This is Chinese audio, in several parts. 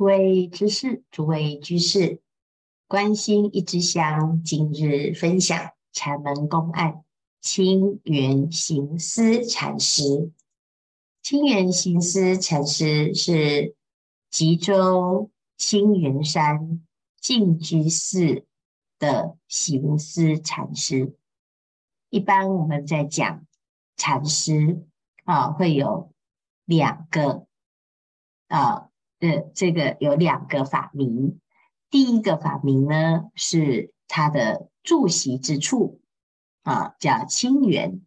诸位居士，诸位居士，关心一支香，今日分享禅门公案，清源行思禅师。清源行思禅师是吉州清源山净居寺的行思禅师。一般我们在讲禅师啊，会有两个啊。嗯，这个有两个法名，第一个法名呢是他的住席之处啊，叫清源，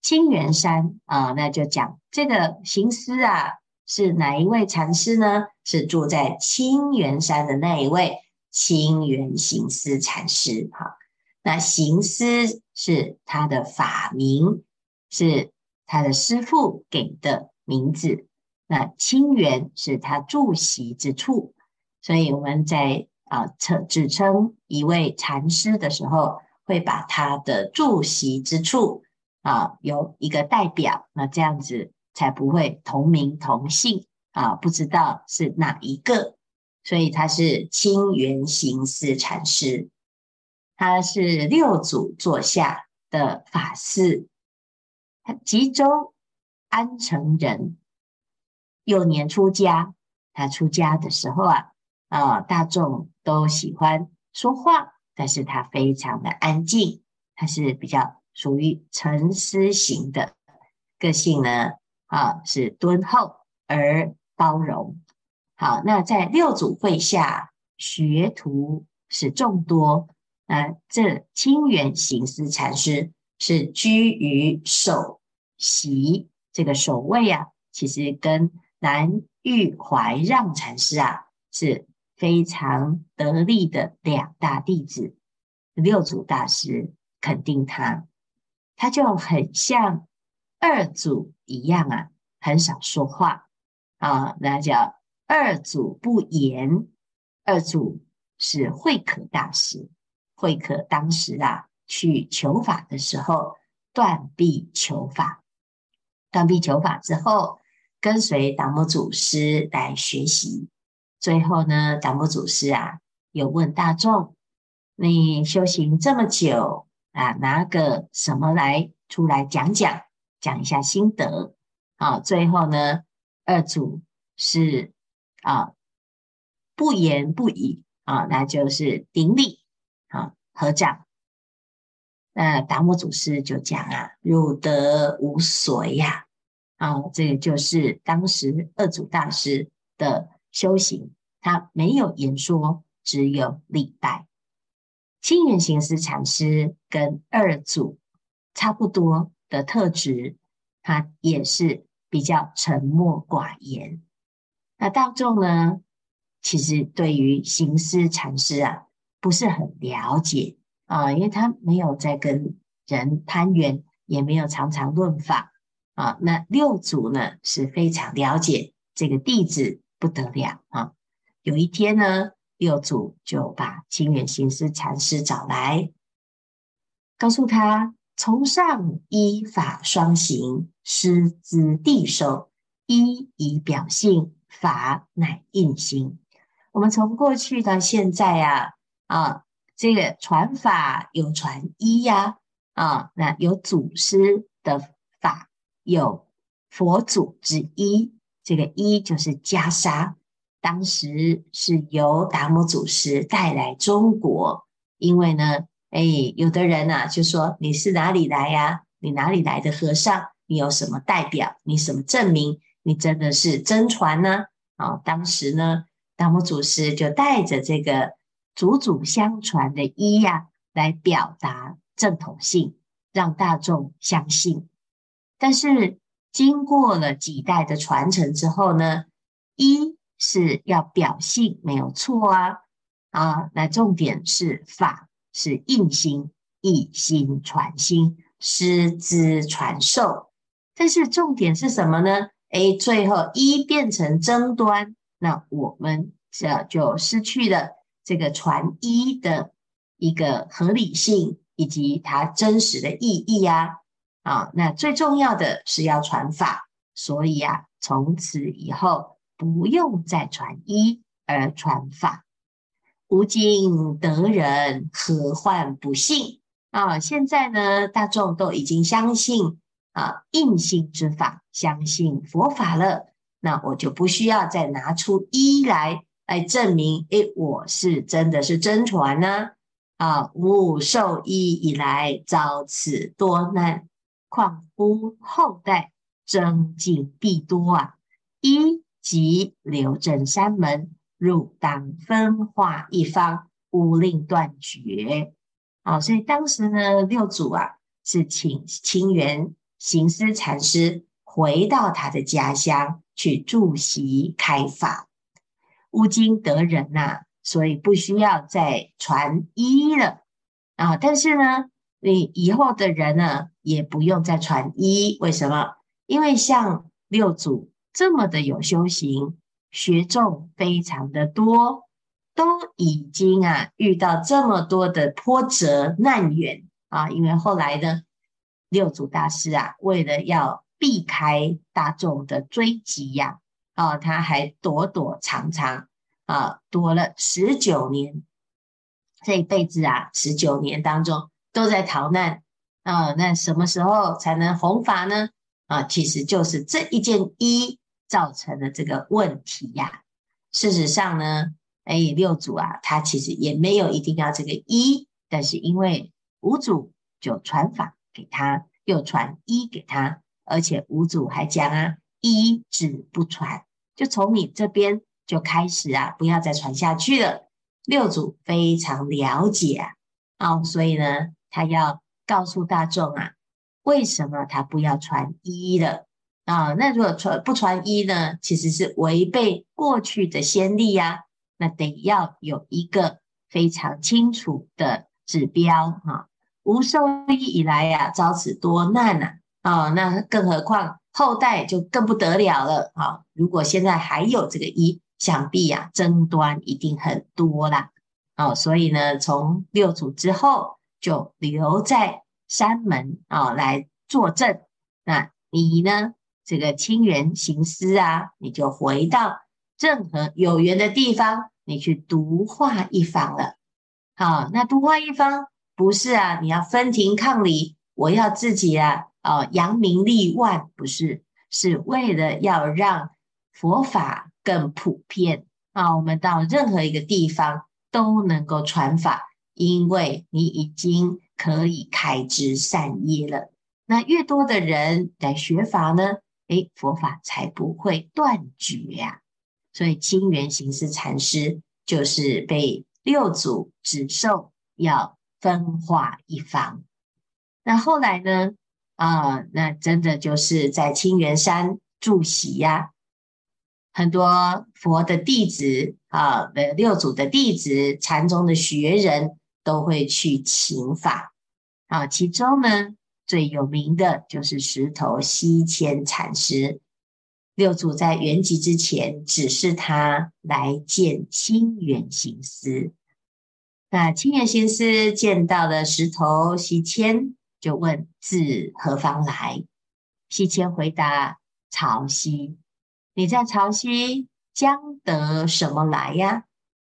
清源山啊，那就讲这个行思啊是哪一位禅师呢？是住在清源山的那一位清源行思禅师哈、啊。那行思是他的法名，是他的师父给的名字。那清源是他住席之处，所以我们在啊称指称一位禅师的时候，会把他的住席之处啊有一个代表，那这样子才不会同名同姓啊，不知道是哪一个。所以他是清源行思禅师，他是六祖座下的法嗣，他吉州安城人。幼年出家，他出家的时候啊，啊，大众都喜欢说话，但是他非常的安静，他是比较属于沉思型的个性呢，啊，是敦厚而包容。好，那在六祖会下，学徒是众多，啊，这清源行思禅师是居于首席，这个首位啊，其实跟南玉怀让禅师啊，是非常得力的两大弟子。六祖大师肯定他，他就很像二祖一样啊，很少说话啊，那叫二祖不言。二祖是慧可大师，慧可当时啊去求法的时候，断臂求法，断臂求法之后。跟随达摩祖师来学习，最后呢，达摩祖师啊，有问大众：“你修行这么久啊，拿个什么来出来讲讲，讲一下心得？”啊，最后呢，二祖是啊，不言不语啊，那就是顶礼啊，合掌。那达摩祖师就讲啊：“汝得无随呀。”啊，啊这个就是当时二祖大师的修行，他没有言说，只有礼拜。清源行思禅师跟二祖差不多的特质，他也是比较沉默寡言。那大众呢，其实对于行思禅师啊，不是很了解啊，因为他没有在跟人攀缘，也没有常常论法。啊，那六祖呢是非常了解这个弟子不得了啊。有一天呢，六祖就把清远行思禅师找来，告诉他：从上依法双行，师资递授，依以表性，法乃印心。我们从过去到现在啊，啊，这个传法有传依呀，啊，那有祖师的。有佛祖之一，这个一就是袈裟，当时是由达摩祖师带来中国。因为呢，哎，有的人呢、啊、就说，你是哪里来呀、你哪里来的和尚？你有什么代表？你什么证明？你真的是真传呢？啊，当时呢，达摩祖师就带着这个祖祖相传的衣呀、来表达正统性，让大众相信。但是经过了几代的传承之后呢，一是要表性没有错啊啊，那重点是法是印心，一心传心，师资传授。但是重点是什么呢？诶，最后一变成争端，那我们这就失去了这个传一的一个合理性以及它真实的意义啊。啊，那最重要的是要传法，所以啊，从此以后不用再传一，而传法。吾今得人，何患不信？啊，现在呢，大众都已经相信啊，印心之法，相信佛法了。那我就不需要再拿出一来来证明，诶，我是真的是真传呢。啊，吾受一以来遭此多难，况乎后代增进必多啊！一即留镇山门，汝当分化一方，勿令断绝。啊，所以当时呢，六祖啊是请清源行思禅师回到他的家乡去住席开法。吾今得人呐、所以不需要再传一了啊！但是呢，你以后的人呢，也不用再传一。为什么？因为像六祖这么的有修行，学众非常的多，都已经啊遇到这么多的波折难缘啊！因为后来呢，六祖大师啊，为了要避开大众的追击呀，啊，他还躲躲藏藏。啊，躲了十九年，这一辈子啊，十九年当中都在逃难啊。那什么时候才能弘法呢？啊，其实就是这一件衣造成的这个问题呀、事实上呢，哎，六祖啊，他其实也没有一定要这个衣，但是因为五祖就传法给他，又传衣给他，而且五祖还讲啊，衣只不传，就从你这边。就开始啊，不要再传下去了。六祖非常了解啊，哦，所以呢，他要告诉大众啊，为什么他不要传一了啊？那如果传不传一呢，其实是违背过去的先例呀。那得要有一个非常清楚的指标哈。吾受益以来呀，遭此多难呐，啊，那更何况后代就更不得了了啊。如果现在还有这个一。想必呀、啊，争端一定很多啦。哦，所以呢，从六祖之后就留在山门啊、哦、来坐镇。那你呢，这个清源行思啊，你就回到任何有缘的地方，你去独化一方了。好，那独化一方不是啊，你要分庭抗礼，我要自己啊，哦，扬名立万，不是，是为了要让佛法。更普遍啊！我们到任何一个地方都能够传法，因为你已经可以开枝散叶了。那越多的人来学法呢，诶，佛法才不会断绝呀、所以清源行思禅师就是被六祖指授要分化一方。那后来呢？啊，那真的就是在清源山住席呀、很多佛的弟子啊，六祖的弟子，禅宗的学人都会去请法啊。其中呢，最有名的就是石头西迁禅师。六祖在圆寂之前，指示他来见清源行思。那清源行思见到了石头西迁，就问自何方来？西迁回答：潮汐。你在潮汐将得什么来呀？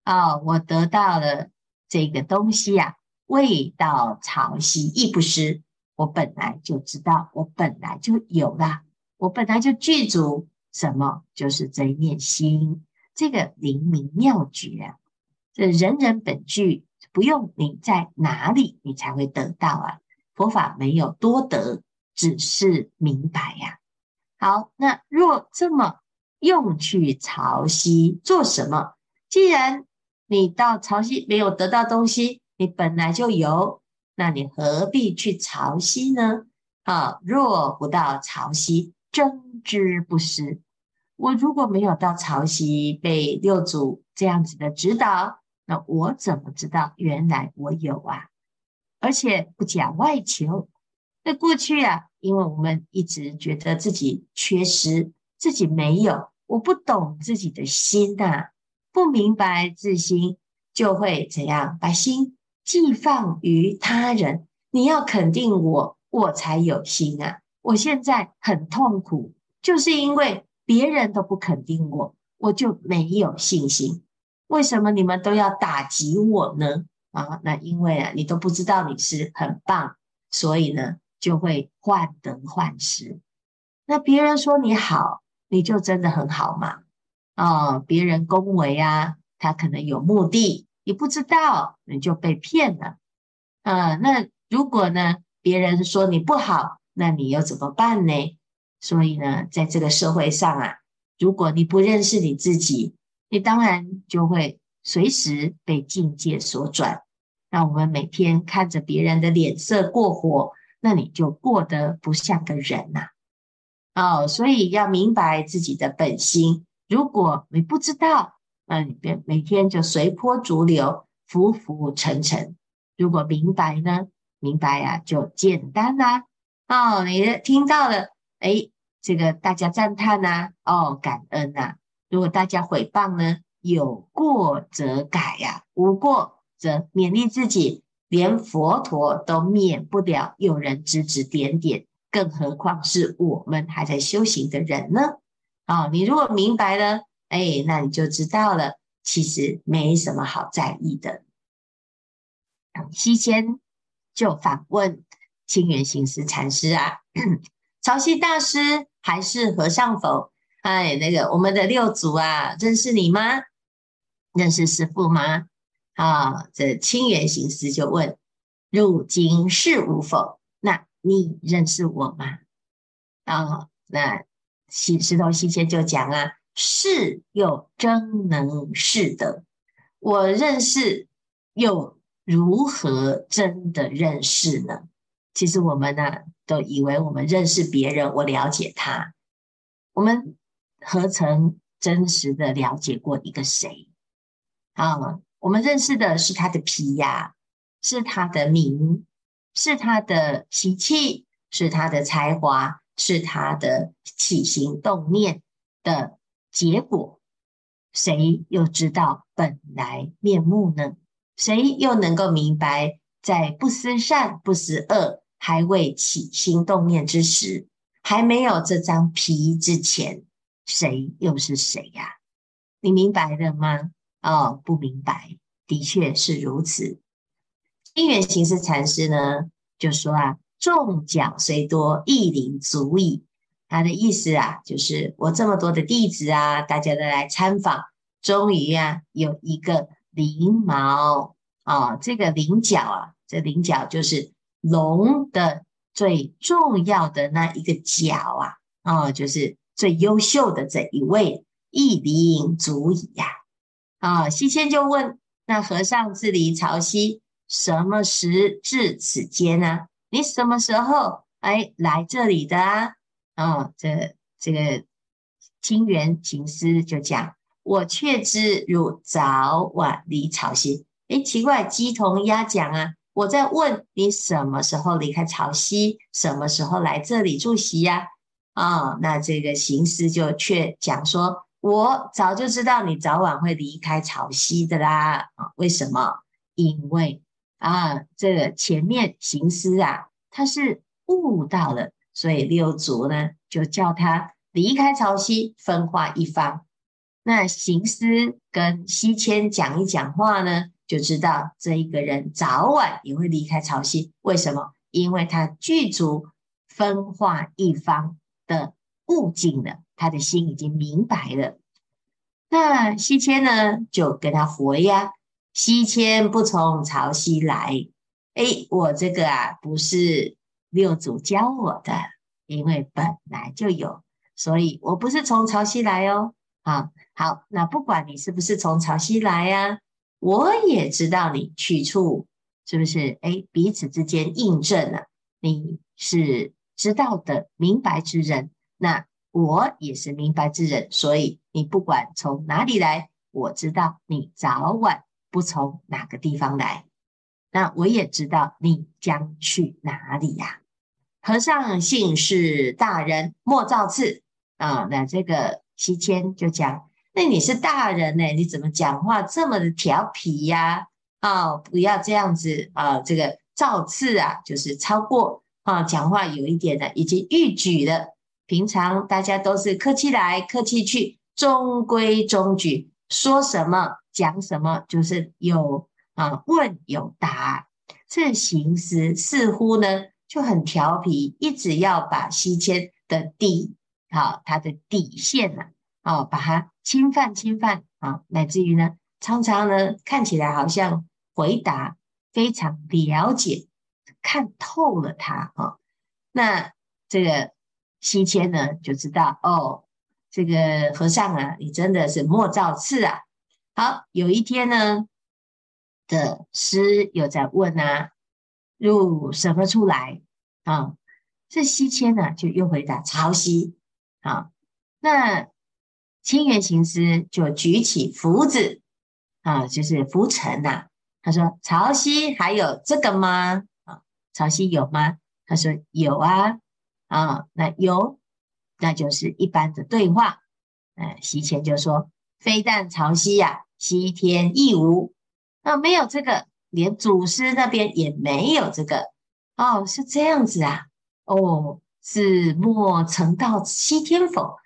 哦，我得到了这个东西呀、啊，未到潮汐亦不失。我本来就知道，我本来就有啦，我本来就具足什么，就是这一念心，这个灵明妙觉啊，这人人本具，不用你在哪里，你才会得到啊。佛法没有多得，只是明白呀、啊。好，那若这么。用去潮汐做什么？既然你到潮汐没有得到东西，你本来就有，那你何必去潮汐呢？啊，若不到潮汐，争之不失。我如果没有到潮汐，被六祖这样子的指导，那我怎么知道原来我有啊？而且不假外求。那过去啊，因为我们一直觉得自己缺失，自己没有。我不懂自己的心呐、啊，不明白自心，就会怎样？把心寄放于他人。你要肯定我，我才有心啊！我现在很痛苦，就是因为别人都不肯定我，我就没有信心。为什么你们都要打击我呢？啊，那因为啊，你都不知道你是很棒，所以呢，就会患得患失。那别人说你好，你就真的很好吗？哦，别人恭维啊，他可能有目的，你不知道，你就被骗了。啊，那如果呢，别人说你不好，那你又怎么办呢？所以呢，在这个社会上啊，如果你不认识你自己，你当然就会。随时被境界所转，让我们每天看着别人的脸色过活，那你就过得不像个人呐、啊。哦，所以要明白自己的本心。如果你不知道，那你别每天就随波逐流，浮浮沉沉。如果明白呢？明白呀、啊，就简单啦、哦，你听到了，诶，这个大家赞叹呐、哦，感恩呐、如果大家毁谤呢？有过则改呀、无过则勉励自己。连佛陀都免不了有人指指点点，更何况是我们还在修行的人呢？哦，你如果明白了，哎，那你就知道了，其实没什么好在意的。西迁就反问清源行思禅师啊，潮汐大师还是和尚否？哎，那个我们的六祖啊，认识你吗？认识师父吗？啊，这清源行思就问：入今是无否？那你认识我吗？啊，那西石头西迁就讲啊，是又真能是的，我认识又如何真的认识呢？其实我们呢、都以为我们认识别人，我了解他，我们何曾真实的了解过一个谁？啊，我们认识的是他的皮呀，是他的名，是他的习气，是他的才华，是他的起心动念的结果。谁又知道本来面目呢？谁又能够明白，在不思善、不思恶，还未起心动念之时，还没有这张皮之前，谁又是谁呀？你明白了吗？哦，不明白，的确是如此。因缘行思禅师呢，就说啊，众讲虽多，一灵足矣。他的意思啊，就是我这么多的弟子啊，大家都来参访，终于啊，有一个灵毛啊、哦，这个灵角啊，这灵角就是龙的最重要的那一个角啊，哦，就是最优秀的这一位，一灵足矣呀。啊，西迁就问：“那和尚自离潮汐，什么时至此间呢？你什么时候哎来这里的啊？”啊，这这个清源行思就讲：“我却知汝早晚离潮汐。”哎，奇怪，鸡同鸭讲啊！我在问你什么时候离开潮汐，什么时候来这里住席呀？啊，那这个行思就却讲说。我早就知道你早晚会离开潮汐的啦啊！为什么？因为啊，这个前面行思啊，他是悟到了，所以六祖呢就叫他离开潮汐，分化一方。那行思跟西迁讲一讲话呢，就知道这一个人早晚也会离开潮汐。为什么？因为他具足分化一方的悟境了。他的心已经明白了，那西迁呢，就跟他回呀。西迁不从潮汐来，哎，我这个啊不是六祖教我的，因为本来就有，所以我不是从潮汐来哦。好，好，那不管你是不是从潮汐来呀，我也知道你去处是不是？哎，彼此之间印证了，你是知道的明白之人，那。我也是明白之人，所以你不管从哪里来，我知道你早晚不从哪个地方来。那我也知道你将去哪里呀？和尚姓是大人，莫造次啊！那这个西迁就讲，那你是大人呢？你怎么讲话这么的调皮呀？啊，不要这样子啊！这个造次啊，就是超过啊，讲话有一点的已经逾矩了。平常大家都是客气来客气去，中规中矩。说什么讲什么，就是有啊问有答。这行思似乎呢就很调皮，一直要把西迁的底，好，他的底线呢，啊，把它侵犯侵犯啊，乃至于呢，常常呢看起来好像回答非常了解，看透了他啊。那这个西迁呢就知道哦，这个和尚啊，你真的是莫造次啊。好，有一天呢。的师又在问啊，入什么出来啊？这西迁呢，就又回答潮汐啊。那清源行思就举起拂子啊，就是拂尘呐。他说：“潮汐还有这个吗？啊，潮汐有吗？”他说：“有啊。”啊，那有，那就是一般的对话。哎，西迁就说：“非但潮汐呀、西天亦无。”那没有这个，连祖师那边也没有这个哦，是这样子啊？哦，是莫曾到西天否？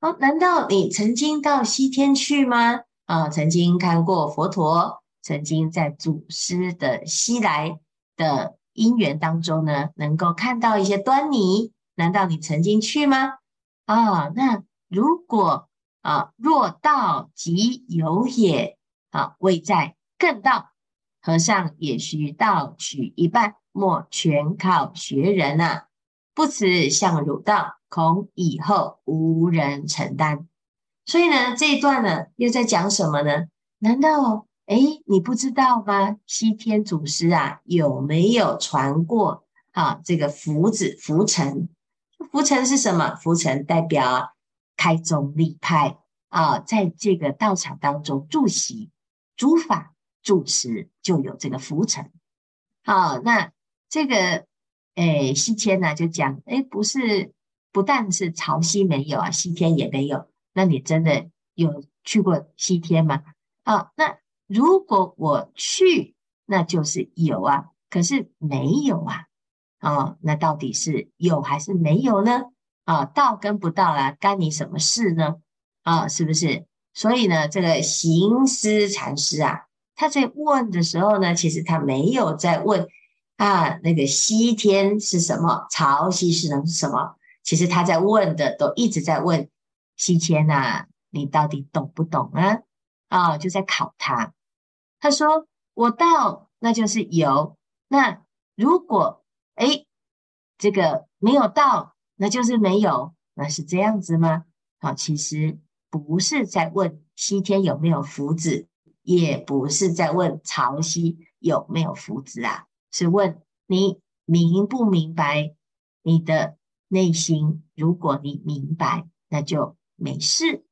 哦，难道你曾经到西天去吗？啊、曾经看过佛陀，曾经在祖师的西来的因缘当中呢，能够看到一些端倪？难道你曾经去吗？啊、那如果啊，若道即有也，啊，未在。更道，和尚也须道取一半，莫全靠学人啊！不辞向汝道，恐以后无人承担。所以呢，这一段呢，又在讲什么呢？难道诶你不知道吗？西天祖师啊，有没有传过啊？这个拂子浮尘，浮尘是什么？浮尘代表开宗立派啊，在这个道场当中住席诸法。住持就有这个浮尘，好，那这个诶西迁呢就讲，诶不是，不但是潮汐没有啊，西天也没有，那你真的有去过西天吗？好，那如果我去，那就是有啊，可是没有啊，哦，那到底是有还是没有呢？啊，到跟不到啊，干你什么事呢？啊，是不是？所以呢，这个行思禅师啊。他在问的时候呢，其实他没有在问啊，那个西天是什么，潮汐是能是什么？其实他在问的都一直在问西迁呐，你到底懂不懂啊？啊，就在考他。他说：“我到，那就是有；那如果诶这个没有到，那就是没有。那是这样子吗？啊，其实不是在问西天有没有福子。”也不是在问潮汐有没有福子啊，是问你明不明白你的内心。如果你明白，那就没事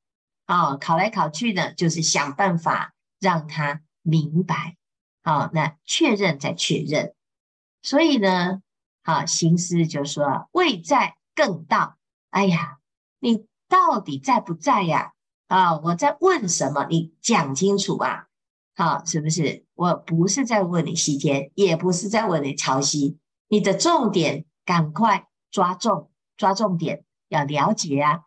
啊、哦。考来考去呢，就是想办法让他明白。好、哦，那确认再确认。所以呢，好，行思就说：“未在更道。”哎呀，你到底在不在呀？啊、我在问什么？你讲清楚啊！好，是不是？我不是在问你西天，也不是在问你潮汐。你的重点，赶快抓重，抓重点，要了解啊！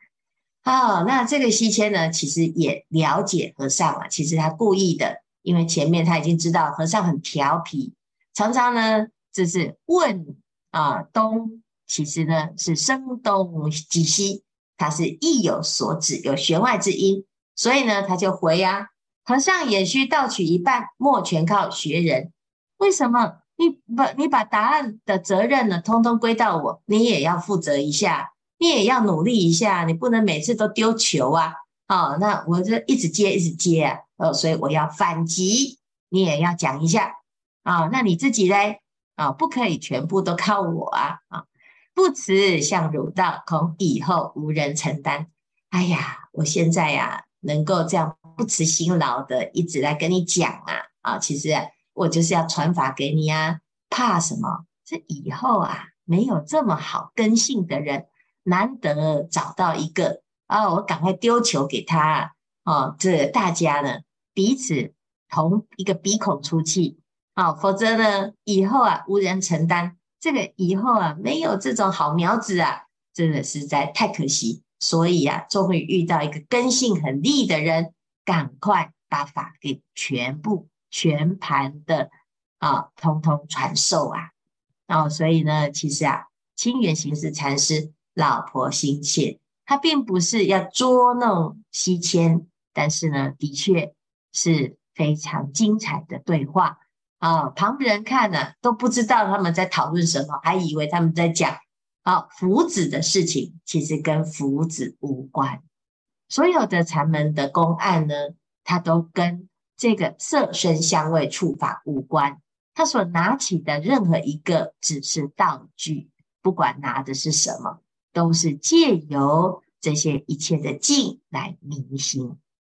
好，那这个西迁呢，其实也了解和尚啊。其实他故意的，因为前面他已经知道和尚很调皮，常常呢就是问啊东，其实呢是声东击西。他是意有所指，有弦外之音，所以呢，他就回呀、啊：“和尚也需盗取一半，莫全靠学人。为什么？你把你把答案的责任呢，通通归到我，你也要负责一下，你也要努力一下，你不能每次都丢球啊！哦，那我就一直接，一直接啊！哦，所以我要反击，你也要讲一下啊、哦！那你自己呢？啊、哦，不可以全部都靠我啊！啊、！”不辞向汝道，恐以后无人承担。哎呀，我现在呀、能够这样不辞辛劳的一直来跟你讲啊啊，其实、我就是要传法给你啊，怕什么？这以后啊，没有这么好根性的人，难得找到一个啊，我赶快丢球给他啊，这大家呢彼此同一个鼻孔出气啊，否则呢以后啊无人承担。这个以后啊，没有这种好苗子啊，真的实在太可惜。所以啊，终于遇到一个根性很利的人赶快把法给全部全盘的啊，通通传授啊。哦，所以呢，其实啊，清源行思禅师老婆心切，他并不是要捉弄西迁，但是呢，的确是非常精彩的对话啊。旁人看了都不知道他们在讨论什么，还以为他们在讲啊福子的事情，其实跟福子无关。所有的禅门的公案呢，它都跟这个色声香味触法无关。他所拿起的任何一个只是道具，不管拿的是什么，都是借由这些一切的境来明心。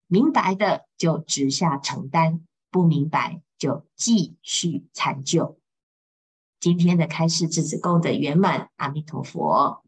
明白的就直下承担，不明白就继续参究。今天的开示至此功德圆满，阿弥陀佛。